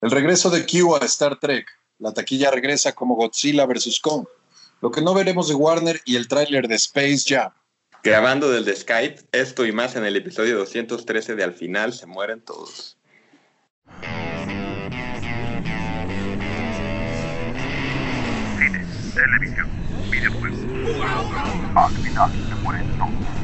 El regreso de Q a Star Trek. La taquilla regresa como Godzilla vs. Kong. Lo que no veremos de Warner y el tráiler de Space Jam. Grabando desde Skype, esto y más en el episodio 213 de Al final se mueren todos. Cine, televisión, videojuegos. Al final se mueren todos.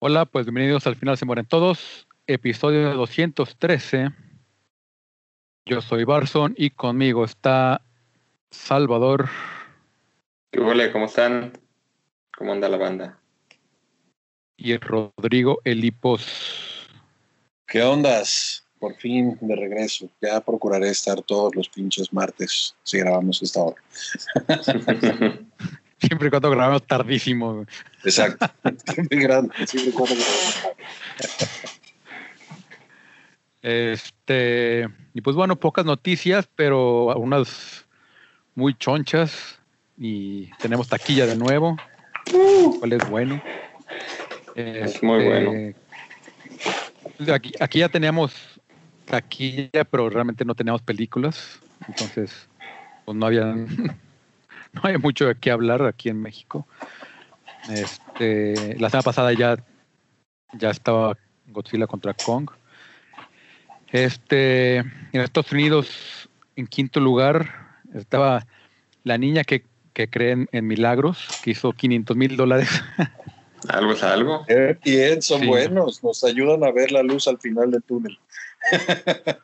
Hola, pues bienvenidos al final se mueren todos, episodio 213. Yo soy Barson y conmigo está Salvador. ¿Qué huele? ¿Cómo están? ¿Cómo anda la banda? Y Rodrigo Elipos. ¿Qué ondas? Por fin de regreso. Ya procuraré estar todos los pinches martes si grabamos esta hora. Siempre y cuando grabamos tardísimo. Exacto. Siempre grande, siempre y cuando grabamos. Este, y pues bueno, pocas noticias, pero algunas muy chonchas. Y tenemos taquilla de nuevo, cuál es bueno. Es muy bueno. Este, Aquí, aquí ya teníamos taquilla, pero realmente no teníamos películas. Entonces, pues no había, no hay mucho de qué hablar aquí en México. Este, la semana pasada ya, ya estaba Godzilla contra Kong. Este, en Estados Unidos, en quinto lugar, estaba la niña que, que cree en, en milagros, que hizo 500 mil dólares. ¿Algo es algo? Eh, Bien, son Sí. buenos. Nos ayudan a ver la luz al final del túnel.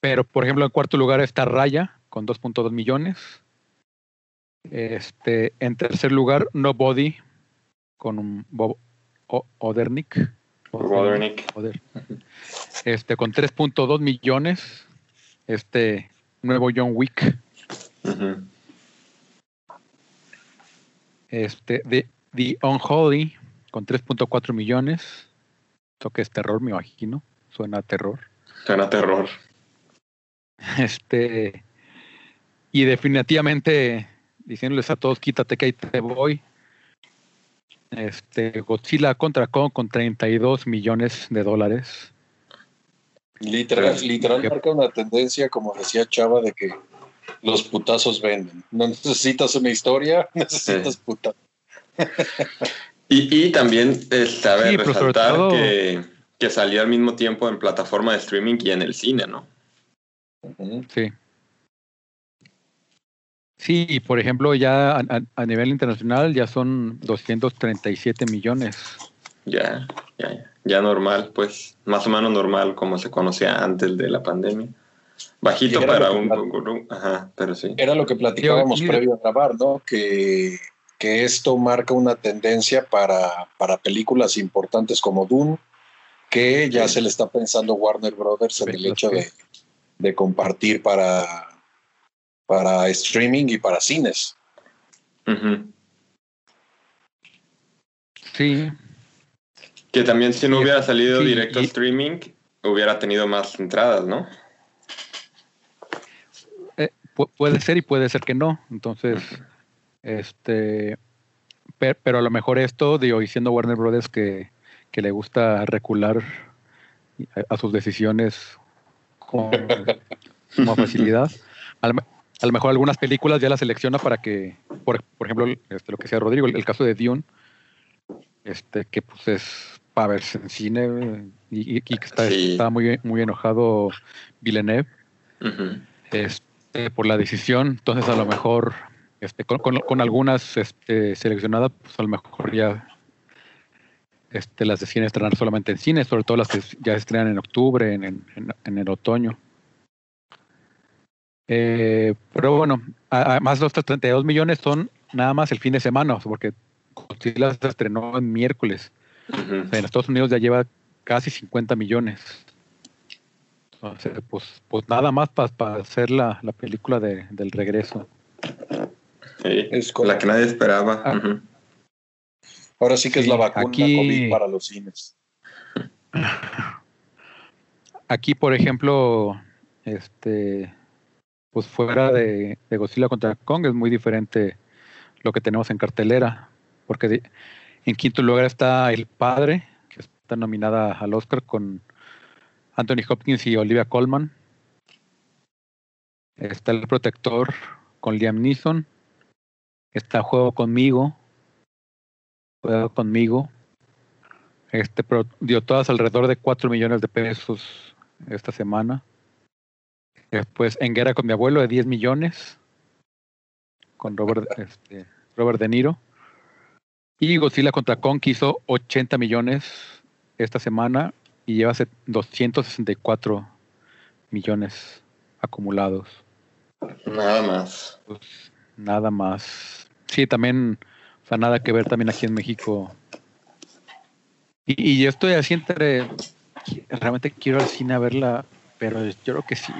Pero, por ejemplo, en cuarto lugar está Raya con 2.2 millones. Este, en tercer lugar, Nobody con un Bob Odernick. Roderick. Oder- Este, con 3.2 millones. Este nuevo John Wick. Este, The, The Unholy con 3.4 millones. Esto que es terror, me imagino. Suena a terror. Suena terror. Este, y definitivamente diciéndoles a todos, quítate que ahí te voy. Este, Godzilla contra Kong con 32 millones de dólares. Literal, literal Que- marca una tendencia, como decía Chava, de que los putazos venden. No necesitas una historia, necesitas Sí. puta. Y, y también sabe Sí, resaltar todo- que, que salió al mismo tiempo en plataforma de streaming y en el cine, ¿no? Sí. Sí, y por ejemplo, ya a, a- a nivel internacional ya son 237 millones. Ya, ya, ya. Ya normal, pues, más o menos normal como se conocía antes de la pandemia. Bajito para un, un- Ajá, pero sí. Era lo que platicábamos previo a grabar, ¿no? Que, que esto marca una tendencia para, para películas importantes como Dune, que ya Sí. se le está pensando Warner Brothers en el hecho de, de compartir para, para streaming y para cines. Sí, Que también si no hubiera salido sí, directo a streaming, hubiera tenido más entradas, ¿no? pu- puede ser y puede ser que no. Entonces, este, pe- pero a lo mejor esto, digo, y siendo Warner Brothers que, que le gusta recular a, a sus decisiones con, con facilidad, a lo, me- a lo mejor algunas películas ya las selecciona para que, por, por ejemplo, este, lo que sea Rodrigo, el, el caso de Dune, este, que pues es para verse en cine y, que está, Sí. está muy, muy enojado Villeneuve Ujú. este, por la decisión. Entonces, a lo mejor, este, con, con- con algunas este, seleccionadas, pues a lo mejor ya este, las deciden estrenar solamente en cine, sobre todo las que ya se estrenan en octubre, en- en- en el otoño. Eh, pero bueno, además los 32 millones son nada más el fin de semana, porque Godzilla se estrenó en miércoles. Ujú. O sea, en Estados Unidos ya lleva casi 50 millones. Entonces, pues, pues nada más para hacer la, la película de, del regreso. Sí, Es la correcto. que nadie esperaba. Ah. Ahora sí que es la vacuna aquí- COVID para los cines. Aquí, por ejemplo, este, pues fuera de, Godzilla contra Kong es muy diferente lo que tenemos en cartelera, porque en quinto lugar está El Padre, que está nominada al Oscar con Anthony Hopkins y Olivia Colman. Está El Protector con Liam Neeson. Está Juego conmigo. Juego conmigo. Este dio todas alrededor de 4 millones de pesos esta semana. Después En Guerra con mi abuelo de 10 millones. Con Robert, este, Robert De Niro. Y Godzilla contra Kong que hizo 80 millones esta semana y lleva set- 264 millones acumulados. Nada más. Pues, nada más. Sí, también, o sea, nada que ver también aquí en México. Y, y yo estoy así entre. Realmente quiero al cine a verla, pero yo creo que sí.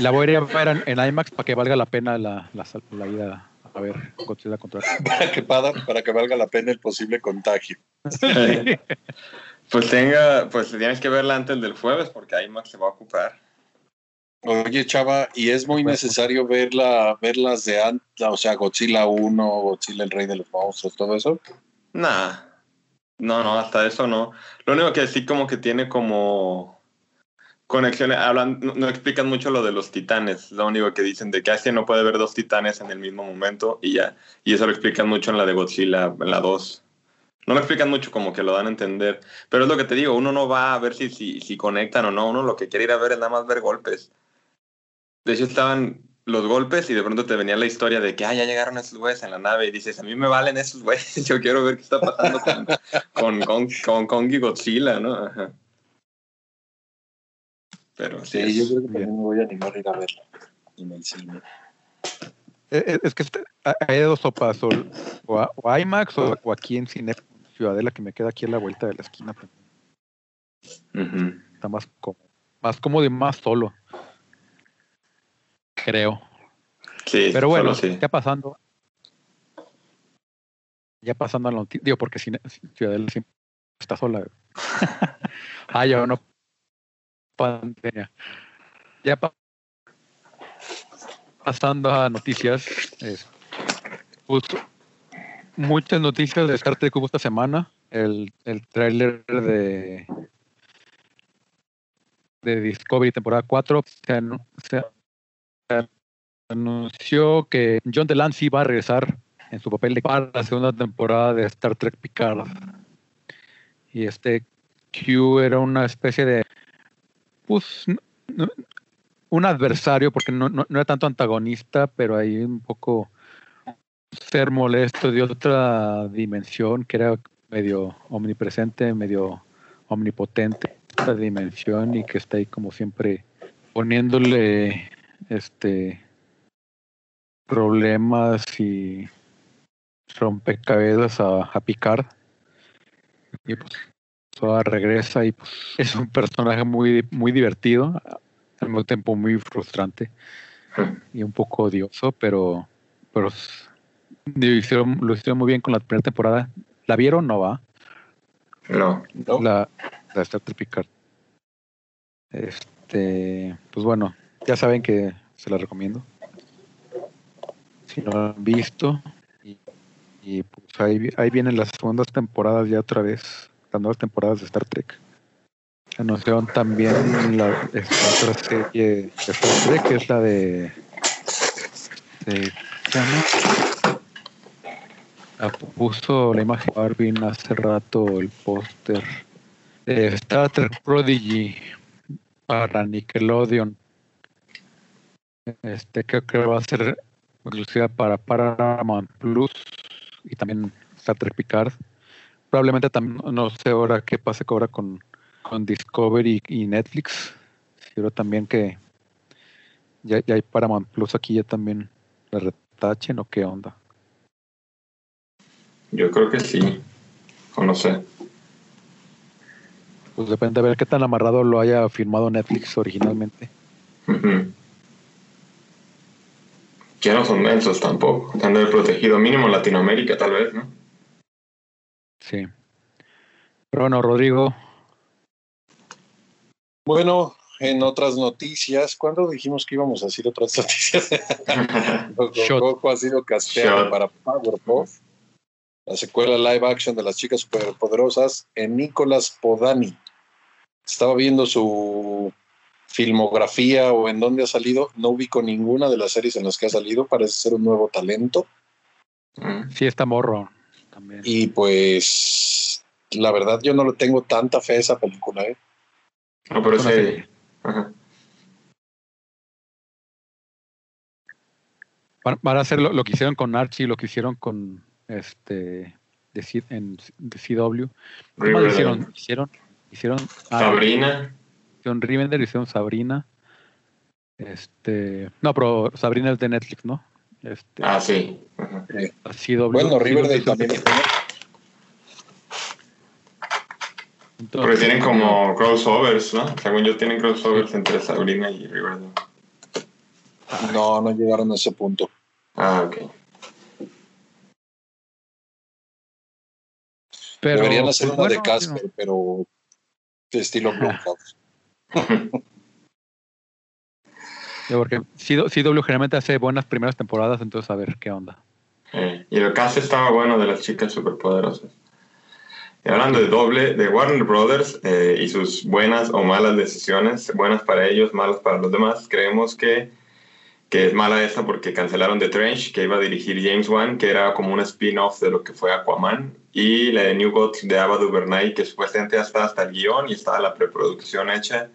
La voy a ir a ver en, en IMAX para que valga la pena la, la, sal- la ida a ver Godzilla contra Para que, para, para que valga la pena el posible contagio. Pues tenga, pues tienes que verla antes del jueves porque IMAX se va a ocupar. Oye, Chava, ¿y es muy necesario verla, verlas de antes? O sea, Godzilla 1, Godzilla el Rey de los Monstruos, todo eso. Nah. No, no, hasta eso no. Lo único que sí como que tiene como conexiones, hablan, no, explican mucho lo de los titanes, lo único que dicen de que así no puede ver dos titanes en el mismo momento y ya, y eso lo explican mucho en la de Godzilla, en la 2. No lo explican mucho como que lo dan a entender, pero es lo que te digo, uno no va a ver si, si, si conectan o no, uno lo que quiere ir a ver es nada más ver golpes. De hecho estaban los golpes y de pronto te venía la historia de que ah, ya llegaron esos güeyes en la nave y dices, a mí me valen esos güeyes, yo quiero ver qué está pasando con, con, con, con Kong y Godzilla, ¿no? Ajá. Pero sí, Sí, yo creo que también me voy a animar a ir a verla en el cine. Es, Eh, es que este- hay de dos sopas, o, o, a- o IMAX o, o aquí en Cine Ciudadela, que me queda aquí a la vuelta de la esquina. pues. Está más cómodo, más cómodo y más solo. Creo. Sí, Pero bueno, sí. ya pasando. Ya pasando a la noticia. Digo, porque Ciudadela siempre está sola. ah, ya no. Pandemia. Ya pa- pasando a noticias. es, pues, muchas noticias de Star Trek hubo esta semana. El, el tráiler de de Discovery temporada 4 se, se anunció que John Delancey va a regresar en su papel de para la segunda temporada de Star Trek Picard. Y este Q era una especie de pues un adversario porque no, no- no era tanto antagonista, pero ahí un poco ser molesto de otra dimensión que era medio omnipresente, medio omnipotente esta dimensión y que está ahí como siempre poniéndole este problemas y rompecabezas a, a Picard y pues Soa regresa y pues es un personaje muy muy divertido al mismo tiempo muy frustrante y un poco odioso pero pero digo, hicieron- lo hicieron muy bien con la primera temporada ¿la vieron? no va No. ¿no? la, la Star Trek Picard. Este, pues bueno, ya saben que se la recomiendo. Si no han visto, y, y, pues ahí, ahí vienen las segundas temporadas ya otra vez, las nuevas temporadas de Star Trek. Anunciaron también la esta otra serie de Star Trek, que es la de. de- puso la imagen de Marvin hace rato el póster de Star Trek Prodigy para Nickelodeon. Este creo que va a ser exclusiva para Paramount Plus y también Star Trek Picard. Probablemente también, no sé ahora qué pase ahora con, con Discovery y Netflix. Pero también que ya, ya hay Paramount Plus aquí, ya también la retachen o qué onda. Yo creo que sí. O no sé. Pues depende de ver qué tan amarrado lo haya firmado Netflix originalmente. Ujú. Que no son mensos tampoco. Han de haber protegido mínimo en Latinoamérica, tal vez, ¿no? Sí. Pero bueno, Rodrigo, Bueno, en otras noticias, ¿cuándo dijimos que íbamos a decir otras noticias? Goku ha sido casteado Shot. para Powerpuff, la secuela live action de las chicas superpoderosas, en Nicolas Podani. Estaba viendo su filmografía o en dónde ha salido, no ubico ninguna de las series en las que ha salido, parece ser un nuevo talento. Mm. Sí, está morro también. Y pues, la verdad, yo no le tengo tanta fe a esa película. ¿eh? No, pero Es serie. Ajá. Van, a hacer lo, lo que hicieron con Archie, lo que hicieron con este de, C- en, de CW. ¿Qué más hicieron? Hicieron, hicieron, ah, Sabrina. Hicieron Rivendell, hicieron Sabrina. Este, no, pero Sabrina es de Netflix, ¿no? Este, Ah, sí. La CW. Bueno, Riverdale es también. pequeño- Porque entonces, tienen como crossovers, ¿no? Según yo, tienen crossovers entre Sabrina y Riverdale. No, no llegaron a ese punto. Ah, ok. pero, Deberían hacer pues, una de Casper, pero de estilo Blumhouse. Porque CW generalmente hace buenas primeras temporadas, entonces a ver qué onda. Y el cast estaba bueno de las chicas superpoderosas. Y hablando de doble, de Warner Brothers eh, y sus buenas o malas decisiones, buenas para ellos, malas para los demás, creemos que, que es mala esta porque cancelaron The Trench, que iba a dirigir James Wan, que era como un spin-off de lo que fue Aquaman, y la de New Gods de Ava DuVernay, que supuestamente ya está hasta el guion y estaba la preproducción hecha.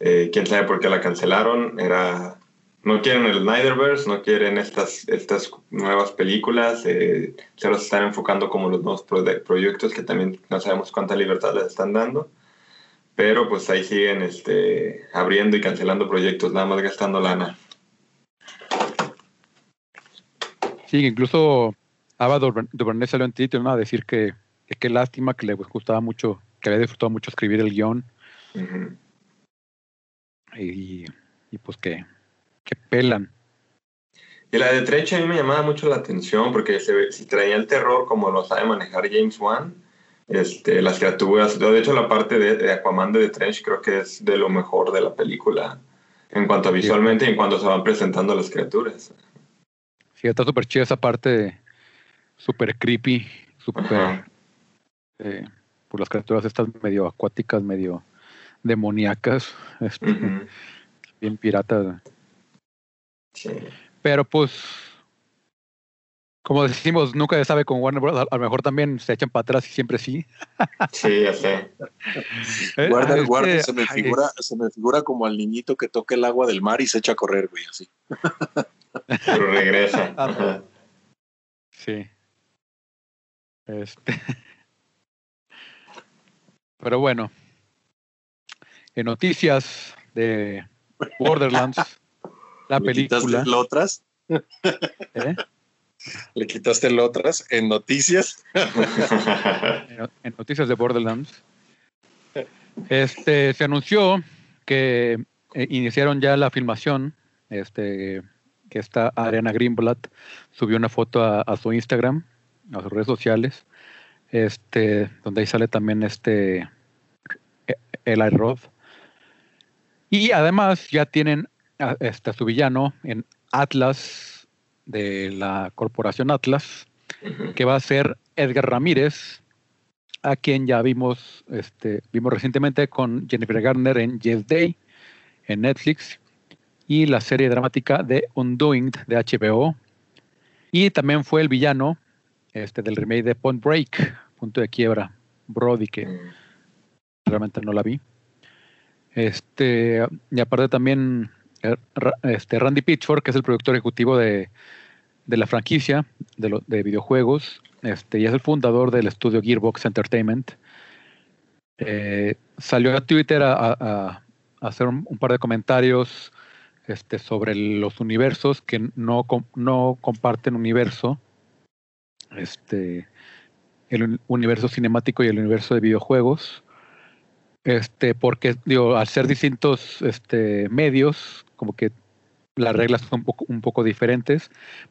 Eh, quién sabe por qué la cancelaron. Era no quieren el Snyderverse, no quieren estas, estas nuevas películas, eh, se los están enfocando como los nuevos proye- proyectos que también no sabemos cuánta libertad les están dando, pero pues ahí siguen este, abriendo y cancelando proyectos, nada más gastando lana. Sí, incluso Ava Duver- DuVernay salió en Twitter ¿no? a decir que, que qué lástima, que le gustaba mucho, que había disfrutado mucho escribir el guion y, y pues que, que pelan. Y la de Trench a mí me llamaba mucho la atención porque se si traía el terror como lo sabe manejar James Wan, este, las criaturas, de hecho la parte de, de Aquaman de The Trench creo que es de lo mejor de la película en cuanto a visualmente y en cuanto se van presentando las criaturas. Sí, está súper chida esa parte, súper creepy, súper... Eh, por las criaturas estas medio acuáticas, medio demoníacas, este, bien piratas. Sí. Pero pues, como decimos, nunca se sabe con Warner Bros. A, a lo mejor también se echan para atrás y siempre sí. Sí, ya sé. Eh, Guarda, ah, es guarda, se me ay, figura, se me figura como al niñito que toca el agua del mar y se echa a correr, güey, así. Pero regresa. Ah, Ajá. Sí. Este. Pero bueno. En noticias de Borderlands, la ¿Le quitaste película. el otras? ¿eh? ¿Le quitaste el otras en noticias? en, en noticias de Borderlands, este, se anunció que eh, iniciaron ya la filmación, este, que esta Ariana Greenblatt subió una foto a, a su Instagram, a sus redes sociales, este, donde ahí sale también este eh, Eli Roth. Y además ya tienen a, este, a su villano en Atlas, de la corporación Atlas, que va a ser Edgar Ramírez, a quien ya vimos, este, vimos recientemente con Jennifer Garner en Yes Day en Netflix y la serie dramática de Undoing de HBO. Y también fue el villano este, del remake de Point Break, Punto de Quiebra, Brody, que realmente no la vi. Este, y aparte también eh, este, Randy Pitchford, que es el productor ejecutivo de, de la franquicia de, lo- de videojuegos, este, y es el fundador del estudio Gearbox Entertainment. Eh, salió a Twitter a, a- a hacer un, un par de comentarios este, sobre los universos que no, no comparten universo. Este, el uni- universo cinemático y el universo de videojuegos. Este, porque digo, al ser distintos este, medios, como que las reglas son un poco, un poco diferentes,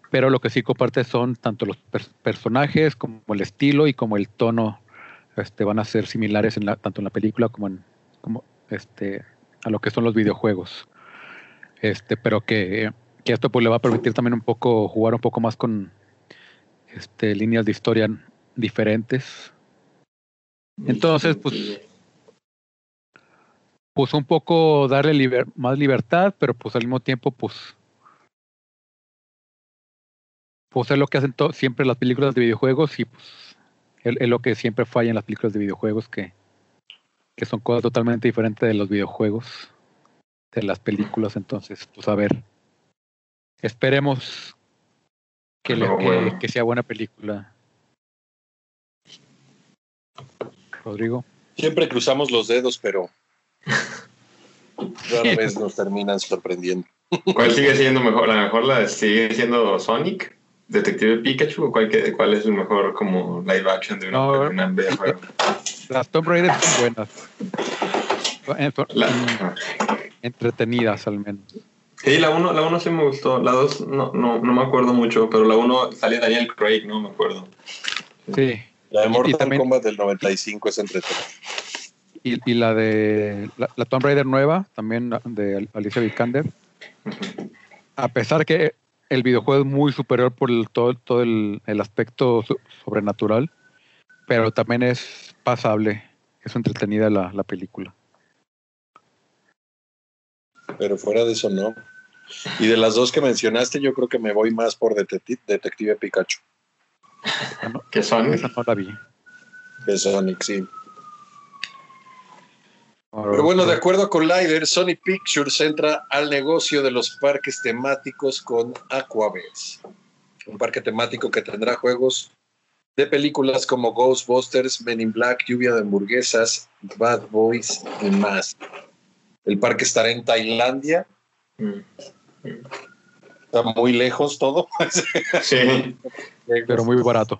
pero lo que sí comparte son tanto los per- personajes como el estilo y como el tono este, van a ser similares en la, tanto en la película como en, como, este, a lo que son los videojuegos. Este, pero que, que esto pues le va a permitir también un poco jugar un poco más con este, líneas de historia diferentes. Entonces, pues, pues un poco darle más libertad, pero pues al mismo tiempo, pues, pues es lo que hacen siempre las películas de videojuegos y pues es, es lo que siempre falla en las películas de videojuegos, que, que son cosas totalmente diferentes de los videojuegos, de las películas. Entonces, pues a ver, esperemos que, le- que- que sea buena película. Rodrigo. Siempre cruzamos los dedos, pero rara vez nos terminan sorprendiendo. ¿Cuál sigue siendo mejor? ¿La mejor la sigue siendo Sonic? ¿Detective Pikachu? ¿O cuál, que- cuál es el mejor como live action de una, No. de una? Las Tomb Raider son buenas. Eh, son- La- mm, entretenidas al menos. Sí, la 1 la uno sí me gustó. La 2 no, no, no me acuerdo mucho, pero la 1 salía Daniel Craig, no me acuerdo. Sí. La de Y- y Mortal también- Kombat del 95 es entretenida. Y, y la de la, la Tomb Raider nueva, también de Alicia Vikander. A pesar que el videojuego es muy superior por el- todo, todo el, el aspecto so- sobrenatural, pero también es pasable, es entretenida la, la película. Pero fuera de eso, no. Y de las dos que mencionaste, yo creo que me voy más por Detective, Detective Pikachu Esa no, ¿Qué son? esa no la vi. que Sonic, sí. Pero bueno, de acuerdo con Lider, Sony Pictures entra al negocio de los parques temáticos con Aquaverse. Un parque temático que tendrá juegos de películas como Ghostbusters, Men in Black, Lluvia de Hamburguesas, Bad Boys y más. El parque estará en Tailandia. Mm. Está muy lejos todo. Sí. pero muy barato.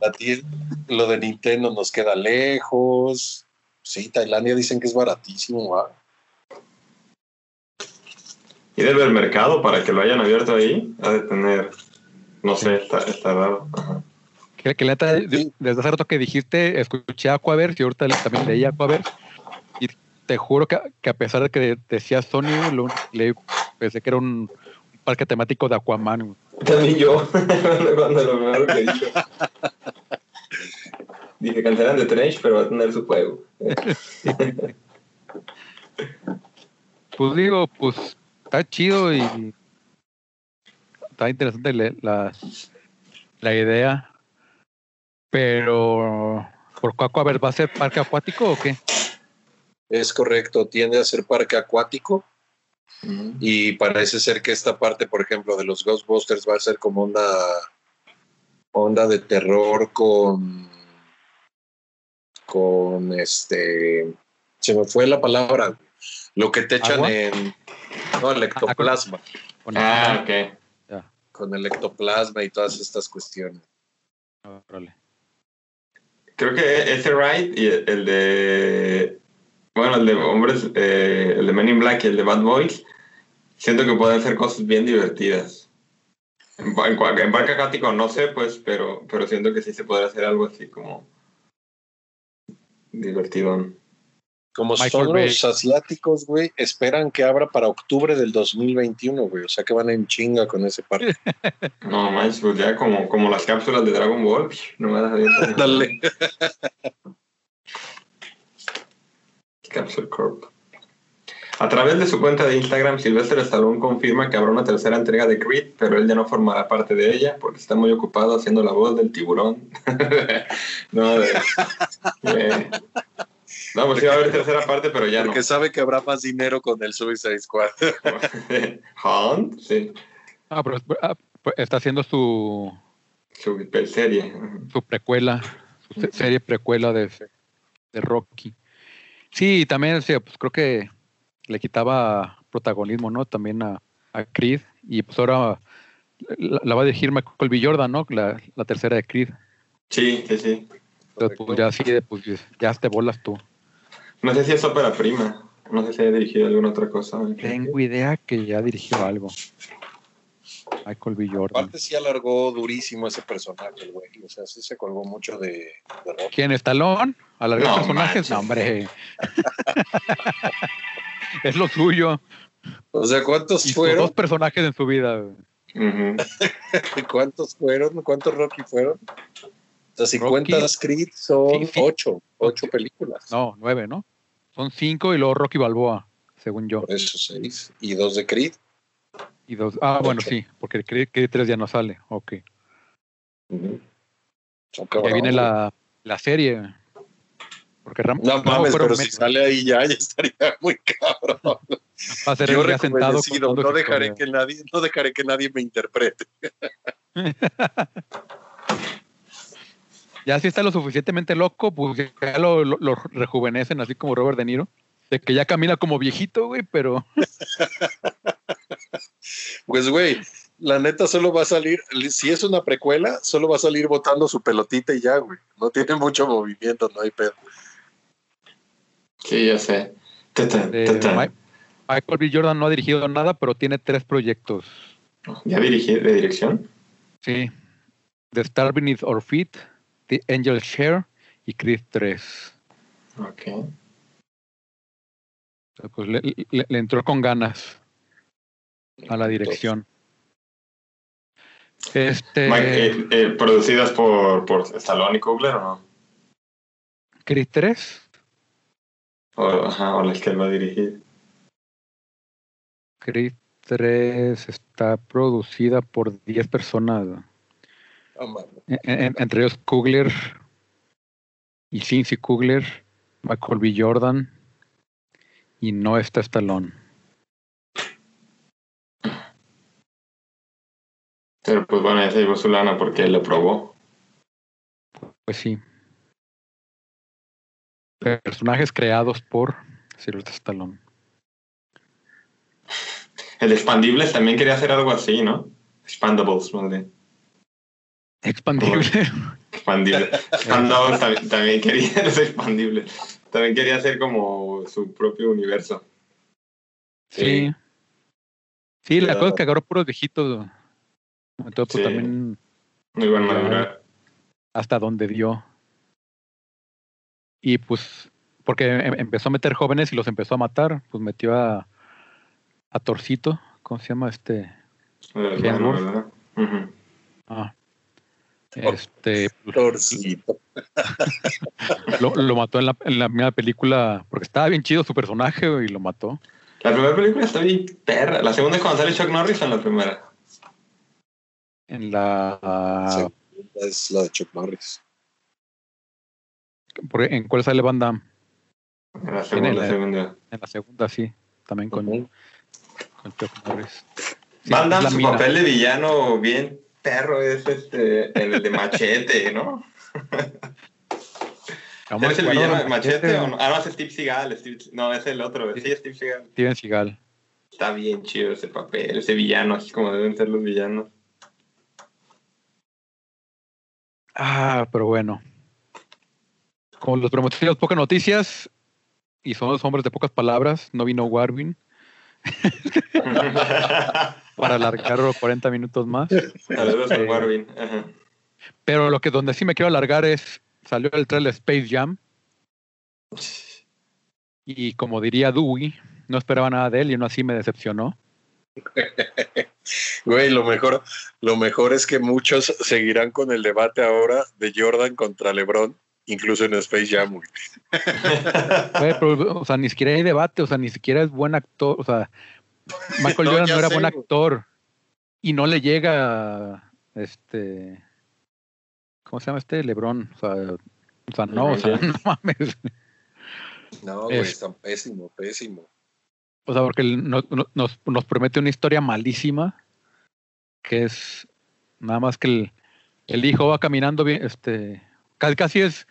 Lo de Nintendo nos queda lejos. Sí, Tailandia dicen que es baratísimo. ¿va? Y debe haber mercado para que lo hayan abierto ahí. Ha de tener. No sé, está, está raro. Ajá. Que, que la neta, Sí. desde hace rato que dijiste, escuché Aquaverse y ahorita también leí Aquaverse. Te juro que, que a pesar de que decía Sony, lo, le, pensé que era un, un parque temático de Aquaman. También yo, cuando lo primero que dije. Dije, cancelan de Trench, pero va a tener su juego. Pues digo, pues está chido y está interesante le- la, la idea. Pero, ¿por qué Aquaverse va a ser parque acuático o qué? Es correcto, tiende a ser parque acuático y parece ser que esta parte, por ejemplo, de los Ghostbusters va a ser como una onda de terror con con este se me fue la palabra lo que te echan ¿Agua? en no el ectoplasma Con- Ah, ok. Ya, con el ectoplasma y todas estas cuestiones. Creo que ese ride y el de. Bueno, el de hombres, eh, el de Men in Black y el de Bad Boys, siento que pueden ser cosas bien divertidas. En, en, en Parque Acuático no sé, pues, pero, pero siento que sí se podría hacer algo así como. divertidón. como son los asiáticos güey esperan que abra para octubre del 2021 güey o sea que van en chinga con ese parque No manches, pues ya como, como las cápsulas de Dragon Ball, no me das. Dale. Capsule Corp. A través de su cuenta de Instagram, Sylvester Stallone confirma que habrá una tercera entrega de Creed, pero él ya no formará parte de ella porque está muy ocupado haciendo la voz del tiburón. no, de, de- no, pues sí va a haber tercera parte, pero ya no. porque sabe que habrá más dinero con el Suicide Squad Hunt, sí, Ah, pero ah, pues, está haciendo su, su serie. su precuela, su se- serie precuela de, de Rocky. Sí, también, o sea, pues creo que le quitaba protagonismo, ¿no? También a, a Creed. Y pues ahora la, la va a dirigir Michael B. Jordan, ¿no? La, la tercera de Creed. Sí, sí, sí. Entonces, pues ya así de, pues ya te bolas tú. No sé si es ópera prima. No sé si ha dirigido alguna otra cosa. Tengo idea que ya dirigió algo. Michael B. Jordan. aparte sí alargó durísimo ese personaje güey o sea sí se colgó mucho de, de Rocky. ¿Quién? ¿Estalón? ¿Alargar No personajes? No, hombre. es lo suyo. O sea, ¿cuántos fueron? dos personajes en su vida. Ujú. ¿Cuántos fueron? ¿Cuántos Rocky fueron? O sea, si Rocky- cuentas Creed, son Sí, sí. ocho, ocho películas. No, nueve, ¿no? Son cinco y luego Rocky Balboa, según yo. Por eso seis. Y dos de Creed. Y dos. Ah, bueno, sí, porque Creed Creed 3 ya no sale. Ok. Ujú. Son Y ahí cabrones. viene la, la serie. Porque Ram No Rambo mames, pero si sale ahí ya, ya estaría muy cabrón. va a ser Yo ya sentado no dejaré historia. que nadie, no dejaré que nadie me interprete. Ya si está lo suficientemente loco, pues ya lo, lo- lo rejuvenecen, así como Robert De Niro. De que ya camina como viejito, güey, pero Pues güey, la neta solo va a salir, si es una precuela, solo va a salir botando su pelotita y ya, güey. No tiene mucho movimiento, no hay pedo. Sí, ya sé. Tata, eh, tata. Mi- Michael B. Jordan no ha dirigido nada, pero tiene tres proyectos. ¿Ya dirigí de dirección? Sí. The Star Beneath Our Feet, The Angel Share y Creed 3. Ok. Pues le, le- le entró con ganas a la dirección. Este. Mike, eh, eh, ¿Producidas por, por Stallone y Kugler o no? Creed 3. O, ajá, o las que él va a dirigir. Creed 3 está producida por 10 personas. Mano. En- en- entre ellos Kugler y Cincy Kugler, Michael B. Jordan y no está Stallone. Pero pues bueno, ya se llevó su lana porque él lo probó. Pues sí. Personajes creados por Sylvester Stallone. El de Expandibles también quería hacer algo así, ¿no? Expandables, más bien. Expandible. Expandibles. Expandables también, también quería los expandibles. También quería hacer como su propio universo. Sí. Sí, la Ya. cosa es que agarró puros viejitos. Entonces, pues Sí. también Muy buen Ya. madurar. hasta donde dio. Y pues, porque em- empezó a meter jóvenes y los empezó a matar, pues metió a, a Torcito, ¿cómo se llama este? Eh, bueno. ¿verdad? Ujú. Ah, este, pues, Torcito. lo, lo mató en la, en la primera película, porque estaba bien chido su personaje y lo mató. La primera película está bien perra. La segunda es cuando sale Chuck Norris o en la primera. En la... Es la de Chuck Norris. ¿En cuál sale Van Damme? En la segunda, la- segunda. En la segunda, sí, también con, con Chuck Norris. Sí, Van Damme, su mina. papel de villano bien perro es este, en el de Machete, ¿no? ¿Cómo ¿Es el villano de Machete o no? Ah, no, es Steve Seagal. Steve- no, es el otro. Sí, es Steve Seagal. Steven Seagal. Está bien chido ese papel, ese villano, así como deben ser los villanos. Ah, pero bueno. Como los prometidos pocas noticias y son los hombres de pocas palabras, no vino Warwin para alargarlo 40 minutos más. Saludos a Eh, Warwin. Ajá. Pero lo que donde sí me quiero alargar es salió el trailer Space Jam y como diría Dewey, no esperaba nada de él y aún así me decepcionó. Güey, lo mejor, lo mejor es que muchos seguirán con el debate ahora de Jordan contra LeBron, incluso en Space Jam. güey. Güey, pero, o sea, ni siquiera hay debate, o sea, ni siquiera es buen actor, o sea, Michael No, Jordan no era sé, buen güey. actor y no le llega este ¿cómo se llama este? LeBron, o sea, o sea, no, o sea, no mames. No, güey, Es- está pésimo, pésimo. O sea, porque nos, nos promete una historia malísima, que es nada más que el, el hijo va caminando bien, este, casi, casi es,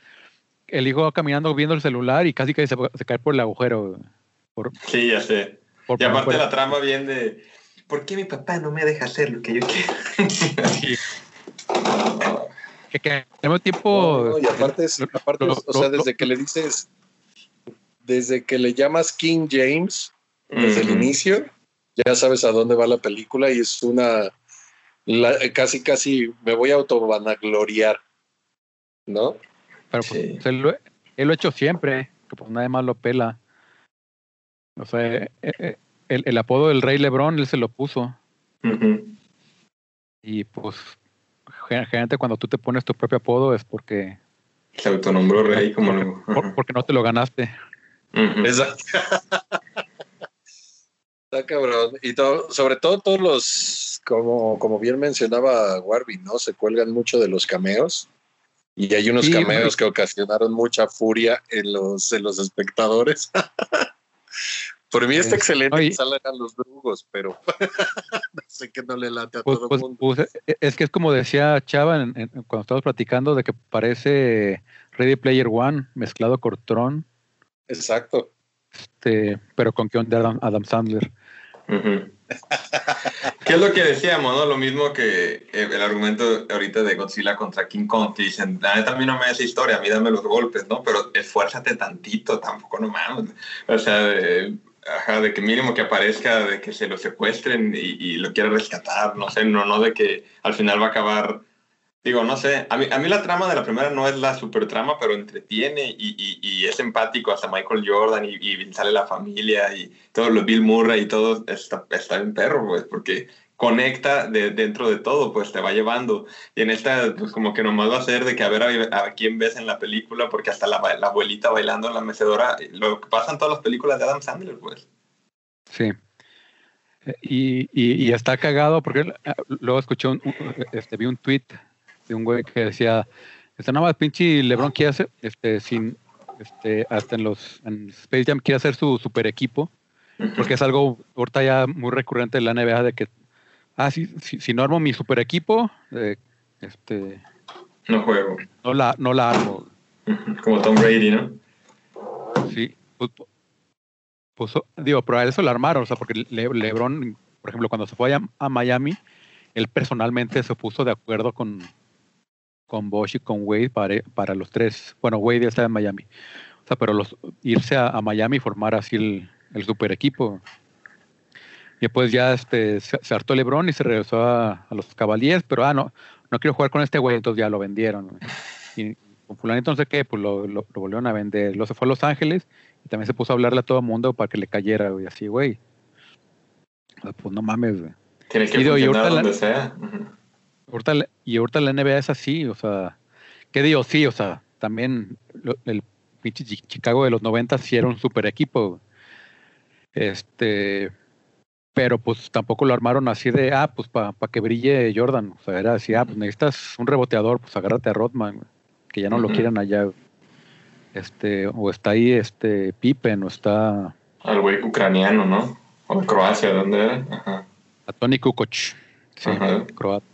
el hijo va caminando viendo el celular y casi que se, se cae por el agujero. Por, Sí, ya sé. por Y aparte por- la trama bien de... ¿Por qué mi papá no me deja hacer lo que yo quiero? Sí. que, que al mismo tiempo... No, no, y aparte, es, aparte o sea, desde que le dices, desde que le llamas King James, desde el inicio, ya sabes a dónde va la película y es una, la- casi, casi me voy a autovanagloriar, ¿no? Pero pues, Sí. él, lo, él lo ha hecho siempre, que pues nadie más lo pela. O sea, eh, eh, el, el apodo del Rey Lebron, él se lo puso. Y pues, gen- generalmente cuando tú te pones tu propio apodo es porque, Se autonombró rey como lo. por- porque no te lo ganaste. Exacto. Está cabrón. Y todo, sobre todo todos los, como, como bien mencionaba Warby, ¿no? Se cuelgan mucho de los cameos. Y hay unos Sí, cameos que ocasionaron mucha furia en los, en los espectadores. Por mí está excelente Oye. que salgan los drugos, pero no sé que no le late a Pues, todo el pues, mundo. pues, eh, es que es como decía Chava en- en- cuando estábamos platicando de que parece Ready Player One mezclado con Tron, Exacto. este, pero con de Adam, Adam Sandler. ¿Qué es lo que decíamos, no? Lo mismo que eh, el argumento ahorita de Godzilla contra King Kong, dicen, la a mí no me hace historia, a mí dame los golpes, ¿no? Pero esfuérzate tantito, tampoco no mames. O sea, de, ajá, de que mínimo que aparezca, de que se lo secuestren y, y lo quiera rescatar, no sé, no, no de que al final va a acabar... Digo, no sé, a mí, a mí la trama de la primera no es la super trama, pero entretiene y, y, es empático hasta Michael Jordan y, sale la familia y todos los Bill Murray y todo está, está en perro, pues, porque conecta de, dentro de todo, pues te va llevando. Y en esta, pues como que nomás va a ser de que a ver a, quién ves en la película, porque hasta la, la abuelita bailando en la mecedora, lo que pasa en todas las películas de Adam Sandler, pues. Sí. Eh, Y, y, está cagado porque eh, luego escuché este, vi un tweet de un güey que decía, este nada más pinche LeBron quiere hacer, este, sin, este, hasta en los, en Space Jam quiere hacer su super equipo, porque es algo ahorita ya muy recurrente en la NBA de que, ah, si, si, si no armo mi super equipo, eh, este, No juego. no la, no la armo. Como Tom Brady, ¿no? Sí, pues, pues, digo, pero a eso lo armaron, o sea, porque Le- LeBron, por ejemplo, cuando se fue a, a Miami, él personalmente se puso de acuerdo con, con Bosch y con Wade para, para los tres. Bueno, Wade ya estaba en Miami, o sea, pero los, irse a, a Miami y formar así el, el super equipo. Y después ya este, se, se hartó LeBron y se regresó a, a los Cavaliers, pero ah, no, no quiero jugar con este güey, entonces ya lo vendieron. Y con fulanito no sé qué, pues lo, lo, lo volvieron a vender. Luego se fue a Los Ángeles y también se puso a hablarle a todo el mundo para que le cayera, güey, así, güey. O sea, Pues no mames, güey. Tiene que funcionar ahorita la- donde sea. Ahorita y ahorita la NBA es así, o sea, ¿qué digo? Sí, o sea, también lo- el pinche Chi- Chicago de los 90 sí era un super equipo. Este, pero pues tampoco lo armaron así de, ah, pues para que brille Jordan. O sea, era así, ah, pues necesitas un reboteador, pues agárrate a Rodman, que ya no lo Ujú. quieren allá. Este, o está ahí este Pippen, o está Al güey ucraniano, ¿no? O de Croacia, ¿dónde era? Ajá. a Tony Kukoc, sí, croata.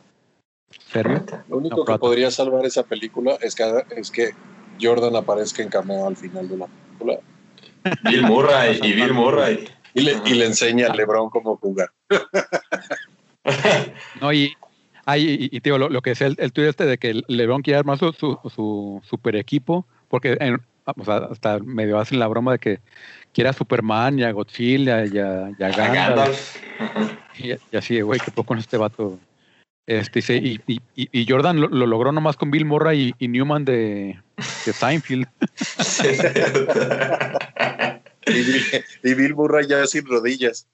Lo único No, que podría salvar esa película es que, es que Jordan aparezca en cameo al final de la película. Bill Murray y Bill Murray. y le, y le enseña a LeBron cómo jugar. No, y, ah, y, tío, lo, lo que decía el, el tuit este de que LeBron quiere armar su, su, su super equipo, porque en- o sea, hasta medio hacen la broma de que quiere a Superman y a Godzilla y a, y a Gandalf, y, y así, güey, que poco con este vato. Este, y, y, y- y Jordan lo, lo logró nomás con Bill Murray y, y Newman de, de Seinfeld. Sí. Y, Bill- y Bill Murray ya sin rodillas.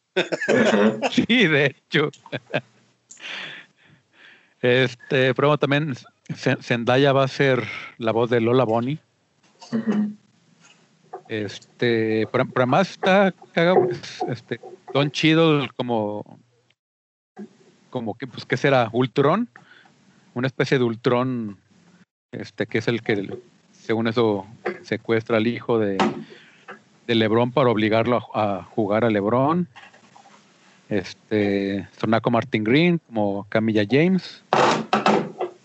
Sí, de hecho. Este, pero bueno, también Zendaya va a ser la voz de Lola Bonnie. Este, pero, pero además está cagado, porque es, este, Don Cheadle como, como que, pues, ¿qué será? Ultron, una especie de Ultron, este, que es el que, según eso, secuestra al hijo de, de LeBron para obligarlo a, a jugar a LeBron. Este, Sonaco Martin Green como Camilla James,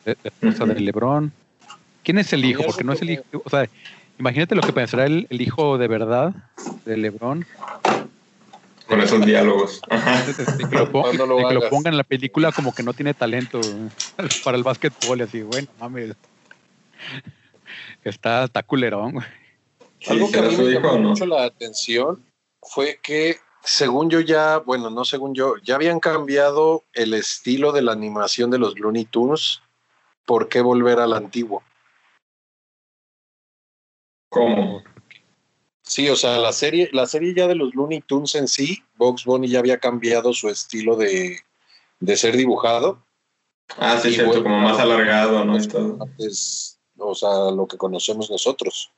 de- de esposa de. LeBron. ¿Quién es el hijo? Porque no es el hijo, o sea, imagínate lo que pensará el, el hijo de verdad de LeBron. Con esos diálogos. Ajá. de que lo, pon- No, no lo de que lo hagas. pongan en la película como que no tiene talento para el básquetbol, y así, bueno, mames. Está, está culerón, güey. Sí, Algo que a ¿será mí me llamó no? mucho la atención fue que, según yo ya, bueno, no según yo, ya habían cambiado el estilo de la animación de los Looney Tunes. ¿Por qué volver al antiguo? ¿Cómo? Sí, o sea, la serie, la serie ya de los Looney Tunes en sí, Box Bunny ya había cambiado su estilo de, de ser dibujado. Ah, sí, Y cierto, bueno, como más alargado, ¿no? Personajes, o sea, lo que conocemos nosotros.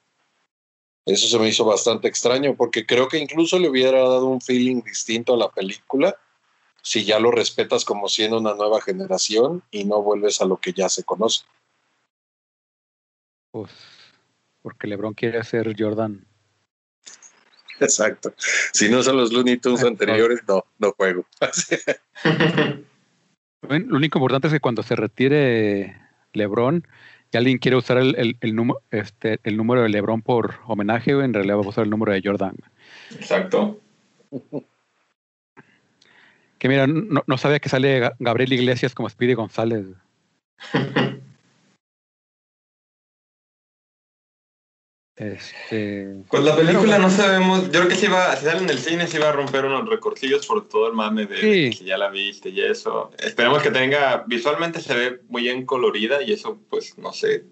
Eso se me hizo bastante extraño porque creo que incluso le hubiera dado un feeling distinto a la película si ya lo respetas como siendo una nueva generación y no vuelves a lo que ya se conoce. Pues porque LeBron quiere ser Jordan. Exacto. Si no son los Looney Tunes anteriores, no, no juego. Bueno, Lo único importante es que cuando se retire LeBron y alguien quiere usar el, el, el número, este, el número de LeBron por homenaje, en realidad va a usar el número de Jordan. Exacto. Que mira, no, no sabía que sale Ga- Gabriel Iglesias como Speedy González. Este, Pues la película no sabemos, yo creo que si va, si sale en el cine sí va a romper unos recorcillos por todo el mame de, Sí. de que ya la viste y eso. Esperemos que tenga, visualmente se ve muy bien colorida y eso pues no sé,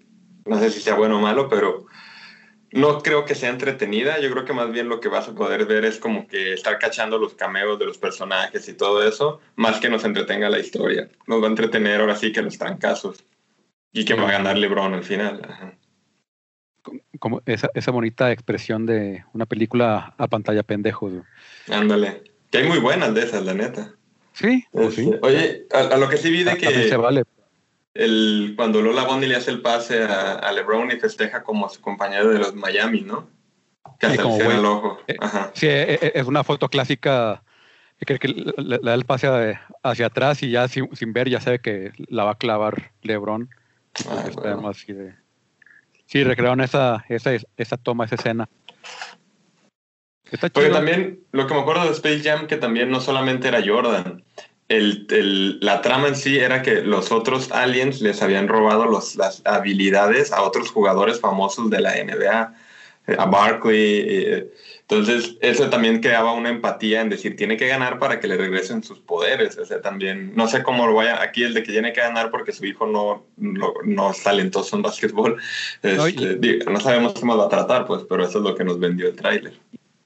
no sé si sea bueno o malo, pero no creo que sea entretenida, yo creo que más bien lo que vas a poder ver es como que estar cachando los cameos de los personajes y todo eso, más que nos entretenga la historia. Nos va a entretener ahora sí que los trancazos y que va a ganar LeBron al final. Ajá. Como esa, esa bonita expresión de una película a pantalla pendejos. Ándale. Que hay muy buenas de esas, la neta. Sí, pues sí. Este, Oye, a, a lo que sí vi de se que vale. el, cuando Lola Bonnie le hace el pase a, a LeBron y festeja como su compañero de los Miami, ¿no? Que Sí, como el ojo. Eh, Ajá. Sí, e- e- es una foto clásica que que le, da el pase a- hacia atrás y ya sin, sin ver ya sabe que la va a clavar LeBron. Ah, Está bueno. más así de- Sí, recrearon esa, esa, esa toma, esa escena. Está Porque también, lo que me acuerdo de Space Jam, que también no solamente era Jordan. El, el- la trama en sí era que los otros aliens les habían robado los, las habilidades a otros jugadores famosos de la NBA, a Barkley. eh, entonces, eso también creaba una empatía en decir, tiene que ganar para que le regresen sus poderes. O sea, también, no sé cómo lo vaya, aquí el de que tiene que ganar porque su hijo no, no, no es talentoso en básquetbol. No, Este, digo, no sabemos cómo va a tratar, pues, pero eso es lo que nos vendió el tráiler.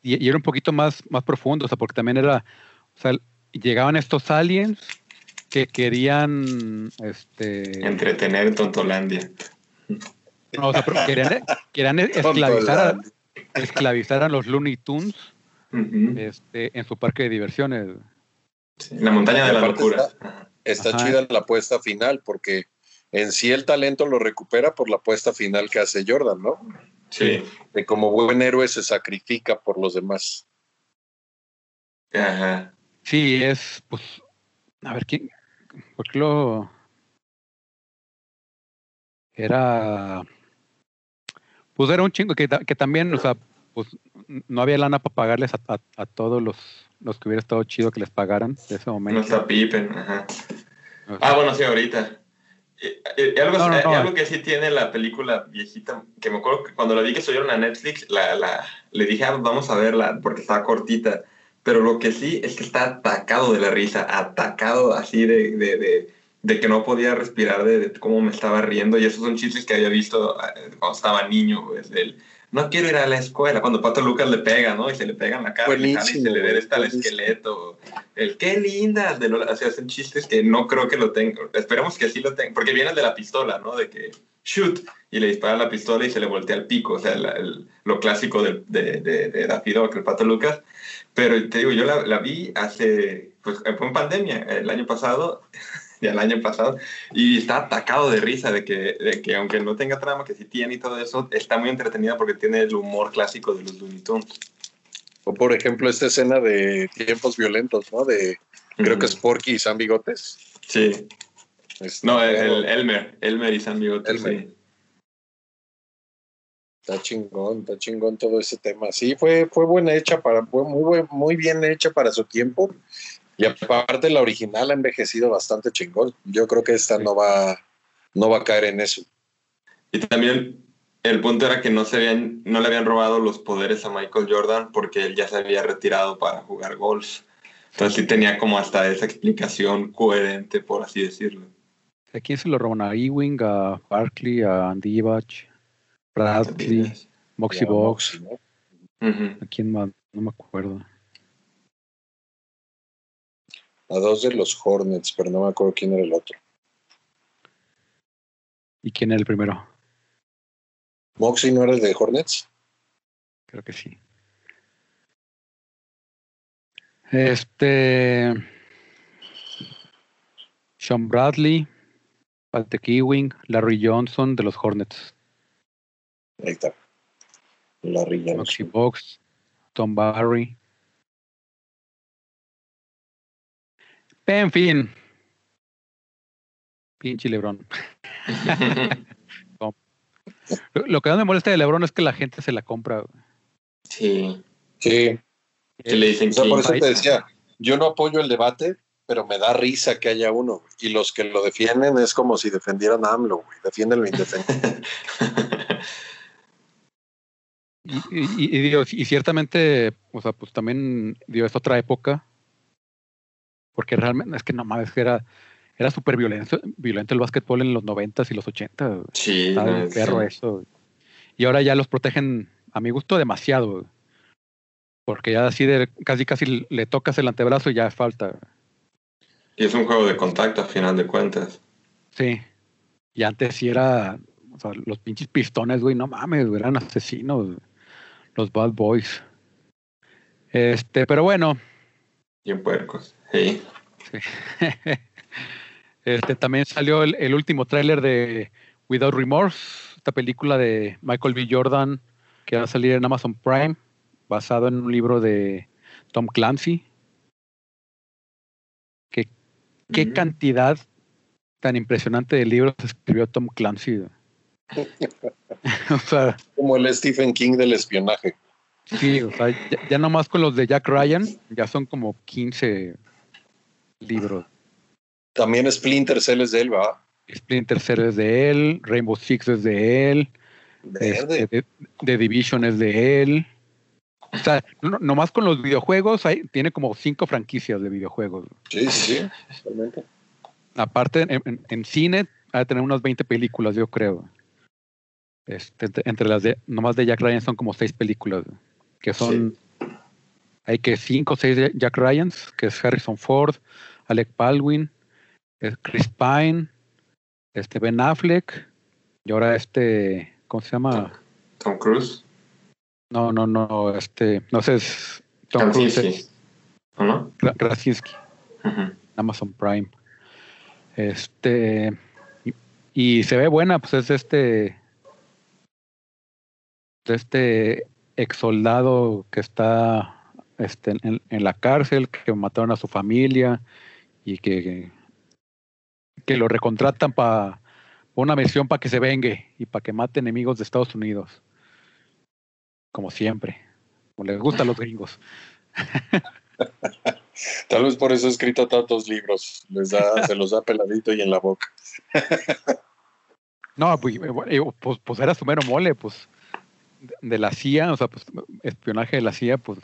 y, y era un poquito más, más profundo, o sea, porque también era, o sea, llegaban estos aliens que querían, este, Entretener en Tontolandia. No, o sea, pero querían, querían esclavizar, a, esclavizar a los Looney Tunes este, en su parque de diversiones. Sí, La montaña de la locura. está-. Está chida la apuesta final porque en sí el talento lo recupera por la apuesta final que hace Jordan, ¿no? Sí. De como buen héroe se sacrifica por los demás. Ajá. Sí, es, pues, a ver, ¿quién? ¿Por qué lo...? Era... Pues era un chingo que, que también, o sea, pues no había lana para pagarles a, a- a todos los, los que hubiera estado chido que les pagaran de ese No momento. está Pippen. Ajá. O sea, Ah, bueno, sí, ahorita. Eh, eh, algo, No, no, eh, no. algo que sí tiene la película viejita, que me acuerdo que cuando la vi que subieron a Netflix, la, la, le dije, ah, vamos a verla, porque estaba cortita. Pero lo que sí es que está atacado de la risa, atacado así de, de, de, de que no podía respirar, de, de cómo me estaba riendo. Y esos son chistes que había visto eh, cuando estaba niño, pues, del, no quiero ir a la escuela, cuando Pato Lucas le pega, ¿no? Y se le pega en la cara y, se le ve está el esqueleto. El qué linda, de Lola, o sea, hacen chistes que no creo que lo tengan. Esperemos que sí lo tengan, porque viene de la pistola, ¿no? De que shoot y le dispara la pistola y se le voltea el pico, o sea, la- el- lo clásico de, de, de, de Daffy el Pato Lucas. Pero te digo, yo la, la vi hace, pues fue en pandemia, el año pasado, ya el año pasado, y está atacado de risa de que, de que aunque no tenga trama, que sí tiene y todo eso, está muy entretenida porque tiene el humor clásico de los Looney Tunes. O por ejemplo esta escena de tiempos violentos, ¿no? De creo que es Porky y San Bigotes. Sí. No, el, el Elmer, Elmer y San Bigote, Elmer. sí. está chingón, está chingón todo ese tema. Sí, fue, fue buena hecha para, fue muy, muy bien hecha para su tiempo. Y aparte la original ha envejecido bastante chingón. Yo creo que esta no va, no va a caer en eso. Y también el punto era que no, se habían, no le habían robado los poderes a Michael Jordan porque él ya se había retirado para jugar golf. Entonces sí tenía como hasta esa explicación coherente, por así decirlo. ¿A quién se lo roban? A Ewing, a Barkley, a Andy Bach, Bradley, Moxie Box. ¿A quién más? No me acuerdo. A dos de los Hornets, pero no me acuerdo quién era el otro. ¿Y quién era el primero? Moxie no era el de Hornets. Creo que sí. Este. Sean Bradley, Patrick Ewing, Larry Johnson de los Hornets, Ahí está. Larry Johnson. Maxi Box, Tom Barry. En fin. Pinche Lebron. Lo, lo que más me molesta de Lebron es que la gente se la compra. güey. Sí. Sí, Que le dicen o sea, por eso te decía, yo no apoyo el debate, pero me da risa que haya uno. Y los que lo defienden es como si defendieran a AMLO, güey. Defienden lo indefendible. Y, y- y digo, y ciertamente, o sea, pues también digo, es otra época. Porque realmente, es que no mames, era, era súper violento, violento el básquetbol en los 90s y los 80. güey. sí, Estaba no, perro sí. eso. Y ahora ya los protegen, a mi gusto, demasiado. Porque ya así de casi casi le tocas el antebrazo y ya falta. Y es un juego de contacto a final de cuentas. Sí. Y antes sí era, o sea, los pinches pistones, güey, no mames, eran asesinos. Los bad boys. Este, pero bueno, Bien puercos. Sí. Sí. Este también salió el, el último tráiler de Without Remorse, esta película de Michael B. Jordan que va a salir en Amazon Prime, basado en un libro de Tom Clancy. ¿Qué, qué Ujú. cantidad tan impresionante de libros escribió Tom Clancy? o sea, como el Stephen King del espionaje. sí, o sea, ya, ya nomás con los de Jack Ryan, ya son como 15 libros. También Splinter Cell es de él, ¿va? Splinter Cell es de él, Rainbow Six es de él, Verde. este, de, The Division es de él. O sea, no, nomás con los videojuegos hay, tiene como cinco franquicias de videojuegos. Sí, sí, sí. Totalmente. Aparte, en, en- en cine, ha de tener unas 20 películas, yo creo. Este, entre- entre las de, nomás de Jack Ryan son como seis películas, que son, hay que cinco o seis de Jack Ryans, que es Harrison Ford, Alec Baldwin, eh, Chris Pine, este Ben Affleck, y ahora este, ¿cómo se llama? Tom Cruise. No, no, no, este, no sé, es Tom Cruise, Krasinski. es ¿O no? Krasinski. Amazon Prime. Este, y, y se ve buena, pues es este, de este ex soldado que está este, en, en la cárcel, que mataron a su familia y que, que lo recontratan para una misión para que se vengue y para que mate enemigos de Estados Unidos. Como siempre. Como les gusta a los gringos. Tal vez por eso ha escrito tantos libros. Les da, se los da peladito y en la boca. No, pues, pues, pues era su mero mole, pues de- de la CIA, o sea, pues espionaje de la CIA, pues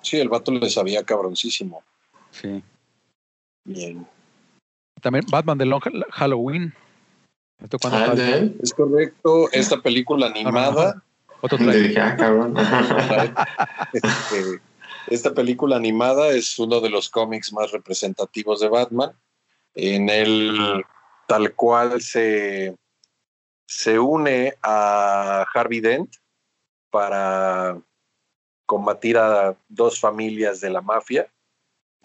Sí, el vato le sabía cabroncísimo. sí. Bien. También Batman de Long Halloween. ¿Esto Ah, de él. Es correcto. Esta película animada, Otro dije, ah, cabrón. este, esta película animada es uno de los cómics más representativos de Batman. En el tal cual se, se une a Harvey Dent para combatir a dos familias de la mafia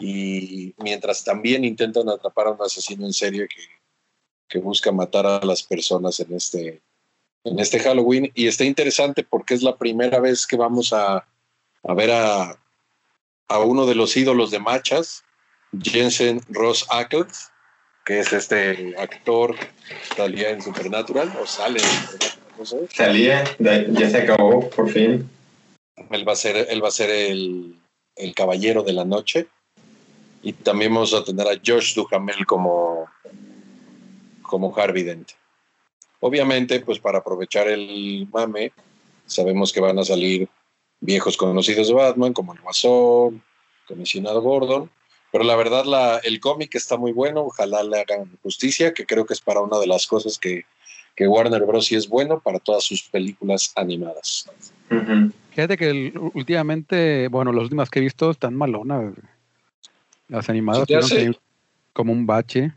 y mientras también intentan atrapar a un asesino en serie que, que busca matar a las personas en este, en este Halloween. Y está interesante porque es la primera vez que vamos a, a ver a, a uno de los ídolos de Machas, Jensen Ross Ackles, que es este actor que salía en Supernatural, o sale en Supernatural, no sé. Salía, ya ya se acabó, por fin. Él va a ser, él va a ser el, el caballero de la noche. Y también vamos a tener a Josh Duhamel como, como Harvey Dent. Obviamente, pues para aprovechar el mame, sabemos que van a salir viejos conocidos de Batman, como el Guasón, Comisionado Gordon. Pero la verdad, la, el cómic está muy bueno. Ojalá le hagan justicia, que creo que es para una de las cosas que, que Warner Bros. sí es bueno para todas sus películas animadas. Ujú. Fíjate que el- últimamente, bueno, las últimas que he visto están malonas. Las animadas ¿Se te tuvieron hace? que ir como un bache.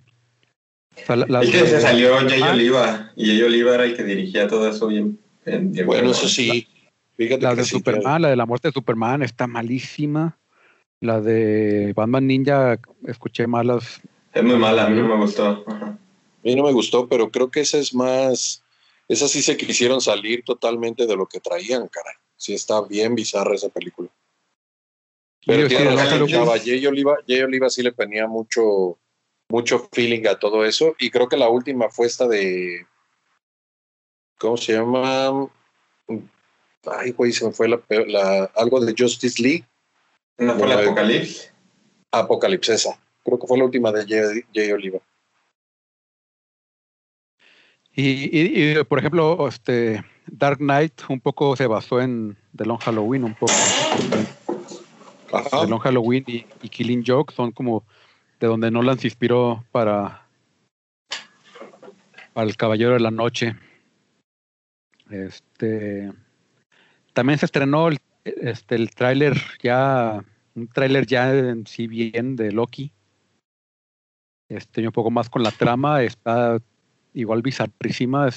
O sea, la- las Es que se salió Jay Ah, Oliva y Jay Oliva era el que dirigía todo eso bien. Bueno, bueno. eso sí. Fíjate La que de sí, Superman, claro. la de la muerte de Superman está malísima. La de Batman Ninja, escuché malas. Es muy mala, a mí no me gustó. Ajá. A mí no me gustó, pero creo que esa es más. Esa sí se quisieron salir totalmente de lo que traían, cara. Sí está bien bizarra esa película. Pero tiene el razón, chava, Jay Oliva, Jay Oliva sí le ponía mucho, mucho feeling a todo eso. Y creo que la última fue esta de. ¿Cómo se llama? Ay, güey, se me fue la, la- algo de Justice League. ¿No fue Bueno, Apocalipsis? Apocalipsis, esa. Creo que fue la última de Jay, Jay Oliva. Y, y- y, por ejemplo, este Dark Knight un poco se basó en The Long Halloween, un poco. Ajá. The Long Halloween y, Killing Joke son como de donde Nolan se inspiró para, para El Caballero de la Noche. Este también se estrenó el, este, el tráiler ya, un tráiler ya en sí bien de Loki. Este, un poco más con la trama, está igual bizarrísima.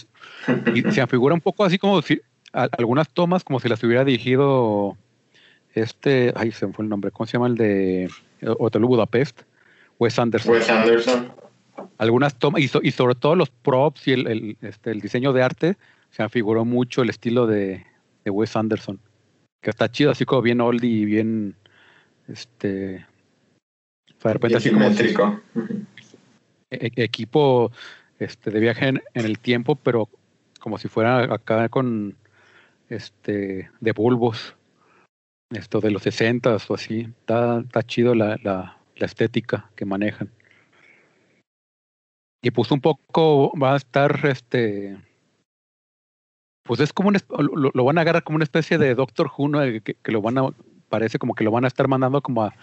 y se figura un poco así como si algunas tomas como si las hubiera dirigido este, ay, se me fue el nombre, ¿cómo se llama el de Hotel Budapest? Wes Anderson. Wes Anderson. Algunas tomas, y, so- y sobre todo los props y el, el, este, el diseño de arte, se me figuró mucho el estilo de, de Wes Anderson, que está chido, así como bien oldie y bien, este, o sea, de repente así como si-. Ujú. e- equipo este, de viaje en, en el tiempo, pero como si fuera acá con este de bulbos, esto de los 60 o así. Está, está chido la, la, la estética que manejan. Y pues un poco va a estar este. Pues es como un, lo, lo van a agarrar como una especie de Doctor Who, ¿no? que, que lo van a, parece como que lo van a estar mandando como a,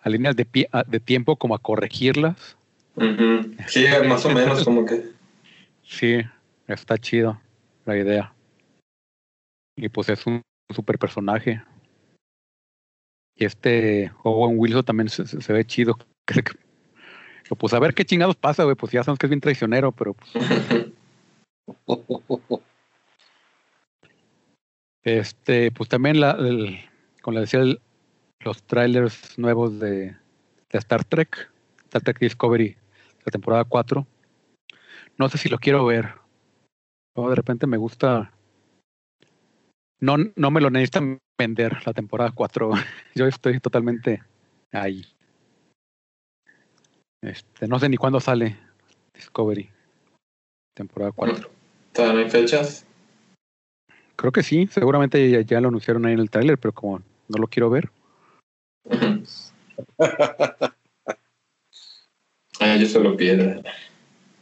a líneas de, pie- a- de tiempo, como a corregirlas. Sí, más o menos como que. Sí, está chido la idea. Y pues es un super personaje. Y este Owen Wilson también se, se- se ve chido. Pues a ver qué chingados pasa, güey. Pues ya sabemos que es bien traicionero, pero pues, este, pues también la, el- como le decía, el- los trailers nuevos de, de Star Trek, Star Trek Discovery, la temporada 4. No sé si lo quiero ver. O de repente me gusta. No, no me lo necesitan vender la temporada 4. Yo estoy totalmente ahí. Este, no sé ni cuándo sale Discovery. Temporada 4. ¿Todavía no hay fechas? Creo que sí, seguramente ya, ya lo anunciaron ahí en el tráiler, pero como no lo quiero ver. Ah, yo solo piedra.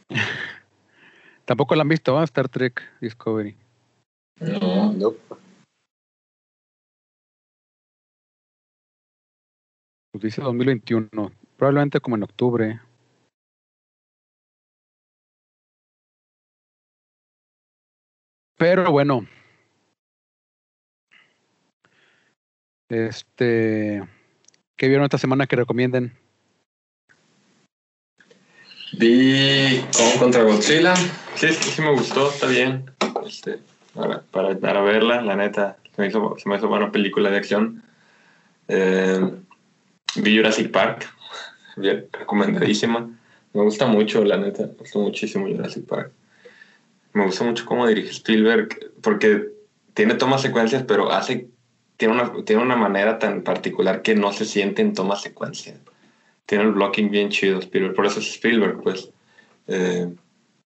Tampoco la han visto, ¿va? Star Trek Discovery. No. No. Dice 2021, probablemente como en octubre. Pero bueno. Este, ¿qué vieron esta semana que recomienden? Vi contra Godzilla. Sí, sí, sí me gustó, está bien. Este, para, para, verla, la neta, se me hizo, me hizo buena película de acción. Eh, vi Jurassic Park, recomendadísima. Me gusta mucho, la neta, me gusta muchísimo Jurassic Park. Me gusta mucho cómo dirige Spielberg, porque tiene tomas secuencias, pero hace, tiene una, tiene una manera tan particular que no se siente en tomas secuencias tiene el blocking bien chido Spielberg, por eso es Spielberg, pues. Eh,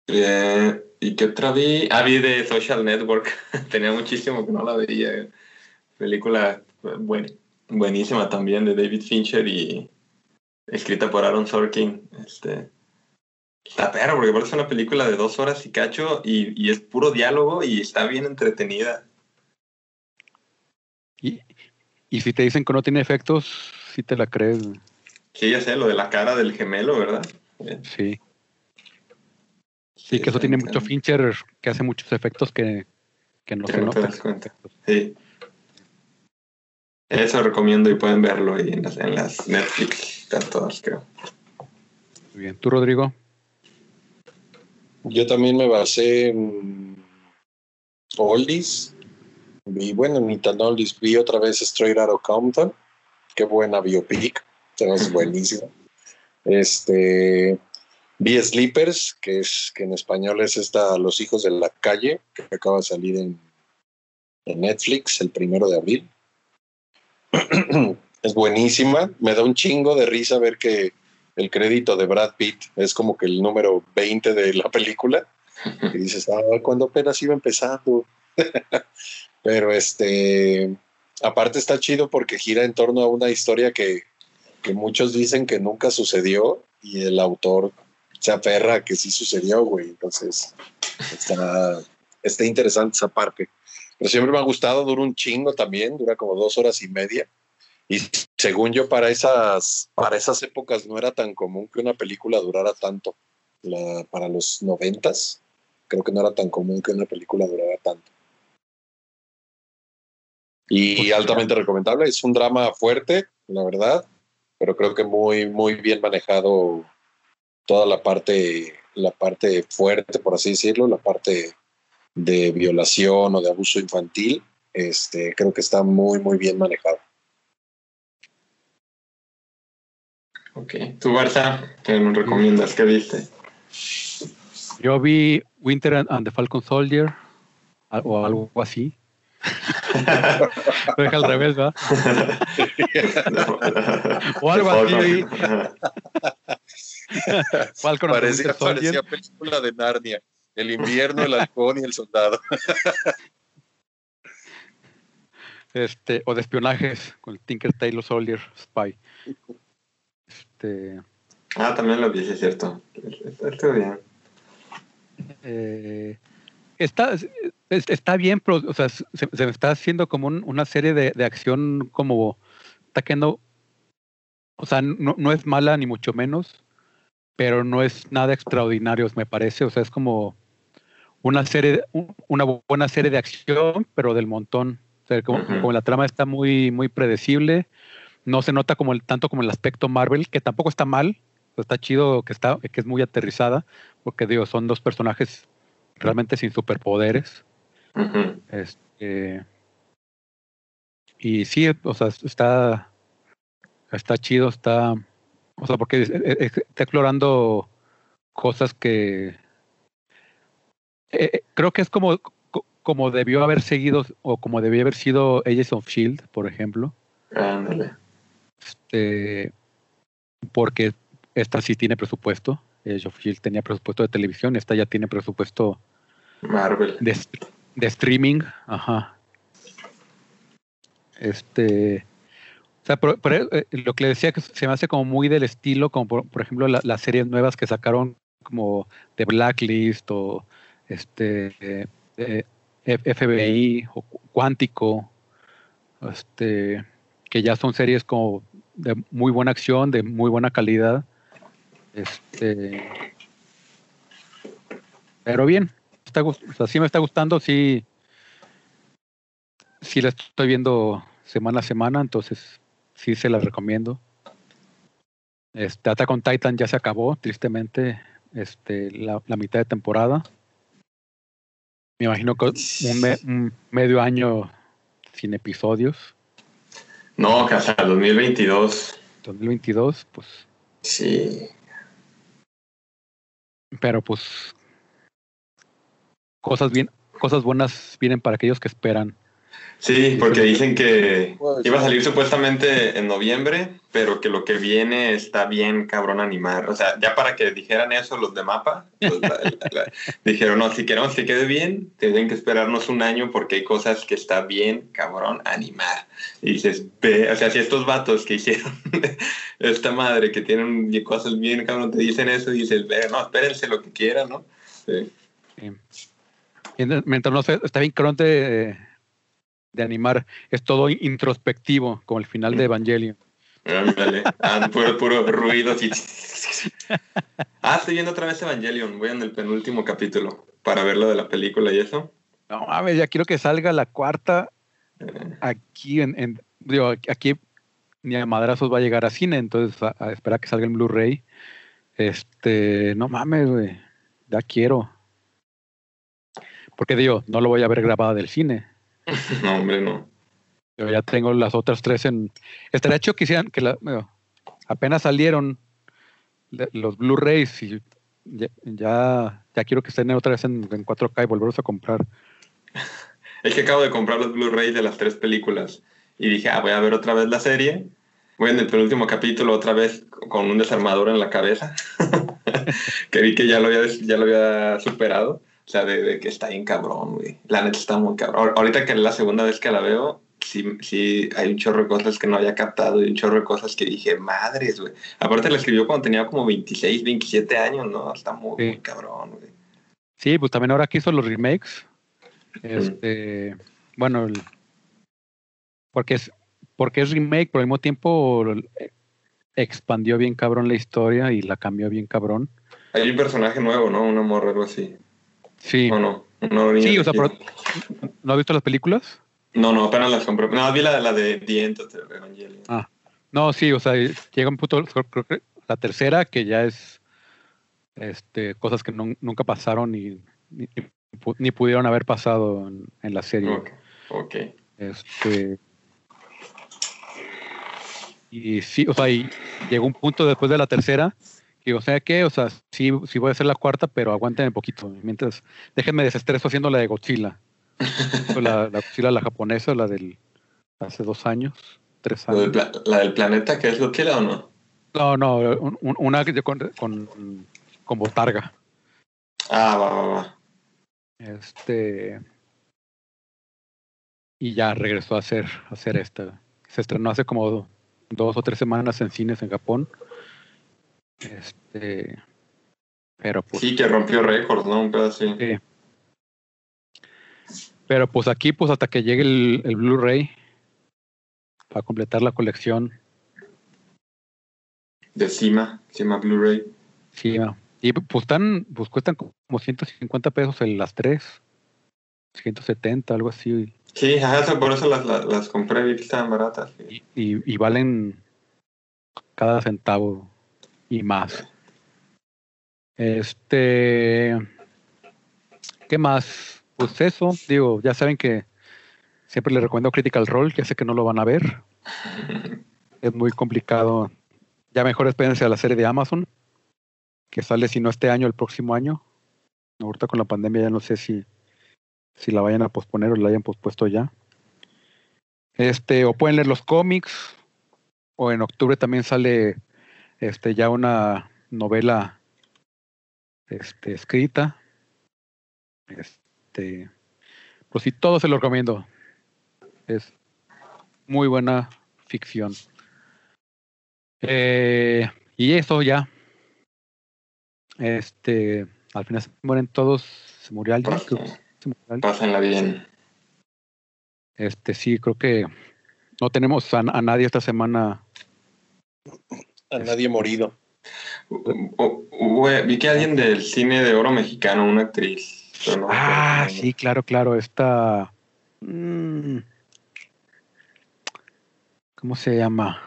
eh, ¿Y qué otra vi? Ah, vi de Social Network, tenía muchísimo que no la veía. Película eh, buen, buenísima también de David Fincher y escrita por Aaron Sorkin. Este, está perro, porque parece una película de dos horas y cacho y, y es puro diálogo y está bien entretenida. Y, y si te dicen que no tiene efectos, si te la crees. Sí, ya sé, lo de la cara del gemelo, ¿verdad? Sí. Sí, que eso tiene mucho Fincher, que hace muchos efectos que, que no Que se no te notan. das cuenta. Sí. Eso recomiendo y pueden verlo ahí en las, en las Netflix, están todas, creo. Muy bien. ¿Tú, Rodrigo? Yo también me basé en Oldies. Vi, bueno, ni tan Oldies, vi otra vez Straight Outta Compton. Qué buena biopic, es buenísima. Este, vi Sleepers, que es que en español es esta Los hijos de la calle, que acaba de salir en, en Netflix el primero de abril. es buenísima, me da un chingo de risa ver que el crédito de Brad Pitt es como que el número 20 de la película. Y dices, ah, cuando apenas iba empezando. Pero este, aparte está chido porque gira en torno a una historia que, que muchos dicen que nunca sucedió y el autor se aferra a que sí sucedió, güey. Entonces, está, está interesante esa parte. Pero siempre me ha gustado, dura un chingo también, dura como dos horas y media. Y según yo, para esas, para esas épocas no era tan común que una película durara tanto. La, para los noventas, creo que no era tan común que una película durara tanto. Y altamente recomendable. Es un drama fuerte, la verdad, pero creo que muy, muy bien manejado toda la parte, la parte fuerte, por así decirlo, la parte de violación o de abuso infantil. Este, creo que está muy, muy bien manejado. Ok. ¿Tú, Barça, qué nos recomiendas? ¿Qué viste? Yo vi Winter and the Falcon Soldier o algo así. Lo deja al revés, ¿verdad? o algo así. Falcon parecía, parecía película de Narnia. El invierno, el halcón y el soldado. este, o de espionajes con el Tinker Tailor Soldier Spy. Este, ah, también lo vi, es cierto. Está bien. Eh, está, está bien, pero o sea, se, me está haciendo como una serie de, acción como está quedando, o sea, no, no, es mala ni mucho menos, pero no es nada extraordinario, me parece. O sea, es como una serie, una buena serie de acción, pero del montón. O sea, como, como la trama está muy, muy predecible, no se nota como el, tanto como el aspecto Marvel, que tampoco está mal, está chido que está, que es muy aterrizada, porque digo, son dos personajes realmente sin superpoderes. este, y sí, o sea, está, está chido, está, o sea, porque está explorando cosas que eh, eh, creo que es como, como debió haber seguido o como debió haber sido Agents of Shield, por ejemplo. Ándale. Este, porque esta sí tiene presupuesto. Age of Shield tenía presupuesto de televisión, esta ya tiene presupuesto Marvel. De, de streaming. Ajá. Este. O sea, eh, lo que le decía que se me hace como muy del estilo, como por, ejemplo las series nuevas que sacaron como de Blacklist o este eh, FBI o Cuántico, este, que ya son series como de muy buena acción, de muy buena calidad. Este, pero bien, está, o me está gustando, sí, sí la estoy viendo semana a semana, entonces sí se la recomiendo. Este, Attack on Titan ya se acabó, tristemente, este, la, mitad de temporada. Me imagino que un medio año sin episodios. No, que hasta 2022. 2022, pues. Sí. Pero pues cosas bien, cosas buenas vienen para aquellos que esperan. Sí, porque dicen que iba a salir supuestamente en noviembre, pero que lo que viene está bien cabrón animar. O sea, ya para que dijeran eso los de Mapa, pues, dijeron, no, si queremos que quede bien, tienen que esperarnos un año porque hay cosas que está bien cabrón animar. Y dices, ve, o sea, si estos vatos que hicieron esta madre, que tienen cosas bien cabrón, te dicen eso, y dices, ve, no, espérense lo que quieran, ¿no? Sí. Mientras no sé, está bien cabrón de animar. Es todo introspectivo, como el final de Evangelion. Ándale, ah, puro, puro ruido. Ah, estoy viendo otra vez Evangelion. Voy en el penúltimo capítulo para ver lo de la película y eso. No mames, ya quiero que salga la cuarta eh. aquí en, digo, aquí ni a madrazos va a llegar a cine, entonces a, a esperar que salga el Blu-ray. Este, no mames, güey, ya quiero. Porque digo, no lo voy a ver grabada del cine. No, hombre, no. Yo ya tengo las otras tres en. Estaría hecho que hicieran que la, bueno, apenas salieron los Blu-rays y ya, ya, ya quiero que estén otra vez en, en 4K y volverlos a comprar. Es que acabo de comprar los Blu-ray de las tres películas y dije, ah, voy a ver otra vez la serie. Voy en el penúltimo capítulo otra vez con un desarmador en la cabeza, que vi que ya lo había, ya lo había superado. O sea, de, de que está bien cabrón, güey. La neta está muy cabrón. Ahor- Ahorita que es la segunda vez que la veo, sí, sí hay un chorro de cosas que no había captado y un chorro de cosas que dije, madres, güey. Aparte la escribió cuando tenía como 26, 27 años, ¿no? Está muy, Sí. muy cabrón, güey. Sí, pues también ahora que hizo los remakes. Este, bueno, el- porque es porque es remake, pero al mismo tiempo eh, expandió bien cabrón la historia y la cambió bien cabrón. Hay un personaje nuevo, ¿no? Una morra, algo así. Sí. ¿O no? Niña Sí, o sea, pero- ¿No has visto las películas? No, no, apenas las compré. No, vi la, la de the Evangelion. Ah. No, sí, o sea, llega un punto, creo que la tercera, que ya es este, cosas que nun- nunca pasaron y ni, pu- ni pudieron haber pasado en, en la serie. Ok, ok. Este. Y sí, o sea, y llegó un punto después de la tercera que, o sea, que, o sea, sí, sí voy a hacer la cuarta, pero aguanten un poquito. Mientras, déjenme desestreso haciendo la de Godzilla. La, la Godzilla, la japonesa, la del hace dos años, tres ¿La del, años. la del planeta que es Godzilla o no? No, no, un- un- una con, con, con botarga. Ah, va, va, va. Este. Y ya regresó a hacer, a hacer esta. Se estrenó hace como dos o tres semanas en cines en Japón. Este. Pero pues. Sí, que rompió récords, ¿no? Un así. sí. Pero pues aquí, pues hasta que llegue el, el Blu-ray. Para completar la colección. De Cima, Cima Blu-ray. Ah, y pues están, pues cuestan como 150 pesos en las tres. 170, algo así. Sí, ajá, por eso las, las, las compré, que estaban baratas. sí. y, y- y valen cada centavo y más. Este, ¿qué más? Pues eso, digo, ya saben que siempre les recomiendo Critical Role, ya sé que no lo van a ver, es muy complicado. Ya mejor espérense a la serie de Amazon, que sale si no este año, el próximo año. Ahorita con la pandemia ya no sé si, si la vayan a posponer o la hayan pospuesto ya. Este, o pueden leer los cómics, o en octubre también sale este ya una novela este, escrita. Este, pues sí, todo se lo recomiendo. Es muy buena ficción. Eh, y eso ya. Este, al final se mueren todos. Se murió alguien. Creo que se murió alguien. Pásenla bien. Este, sí, creo que no tenemos a, a nadie esta semana. A nadie morido. Vi que alguien del cine de oro mexicano, una actriz. no Ah, nombre. sí, claro, claro. Esta. mm, ¿Cómo se llama?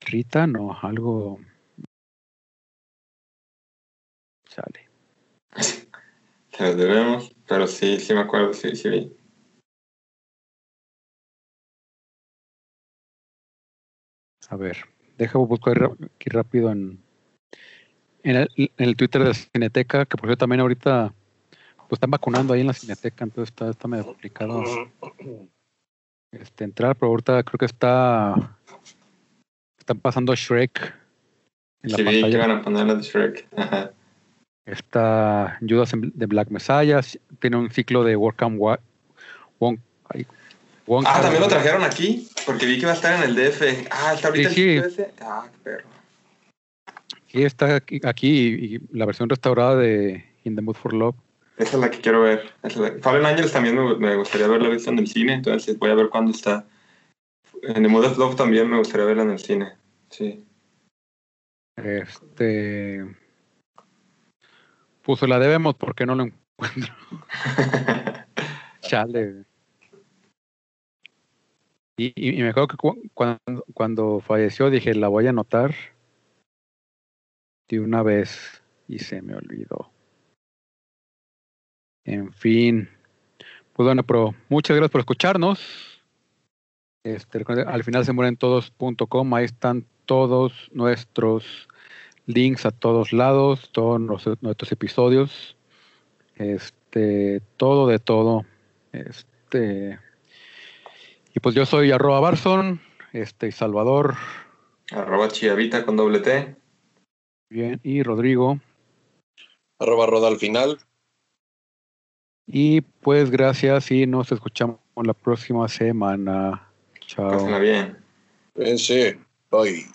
Rita, no, algo. Sale. Se los debemos, pero sí, sí me acuerdo, sí, sí vi. A ver, déjame buscar aquí rápido en, en, el, en el Twitter de Cineteca, que por cierto también ahorita pues están vacunando ahí en la Cineteca, entonces está, está medio complicado este, entrar, pero ahorita creo que está están pasando Shrek en la Sí vi que pantalla. iban a poner la de Shrek. Ajá. Está Judas en- de Black Messiah, tiene un ciclo de Work and Wa- Won- ay, Wonka. Ah, también lo trajeron aquí, porque vi que va a estar en el DF. Ah, está ahorita Sí, el sí. ese. Ah, qué perro. Sí, está aquí, aquí y, y la versión restaurada de In the Mood for Love. Esa es la que quiero ver. Es la- Fallen Angels también me, me gustaría verla visto en el cine, entonces voy a ver cuándo está. En The Mood of Love también me gustaría verla en el cine. Sí. Este. Pues la debemos porque no lo encuentro. Chale. Y, y- me acuerdo que cu- cuando, cuando falleció dije, la voy a anotar de una vez y se me olvidó. En fin. Pues bueno, pero muchas gracias por escucharnos. Este, al final se mueren todos.com, ahí están todos nuestros links a todos lados, todos los- nuestros episodios, este, todo de todo. Este, y pues yo soy arroba Barson, este, y Salvador, Arroba chiavita con doble T. bien, y Rodrigo. Arroba roda al final. Y pues gracias y nos escuchamos la próxima semana. Chao. Pásenla bien. Cuídense. Bye.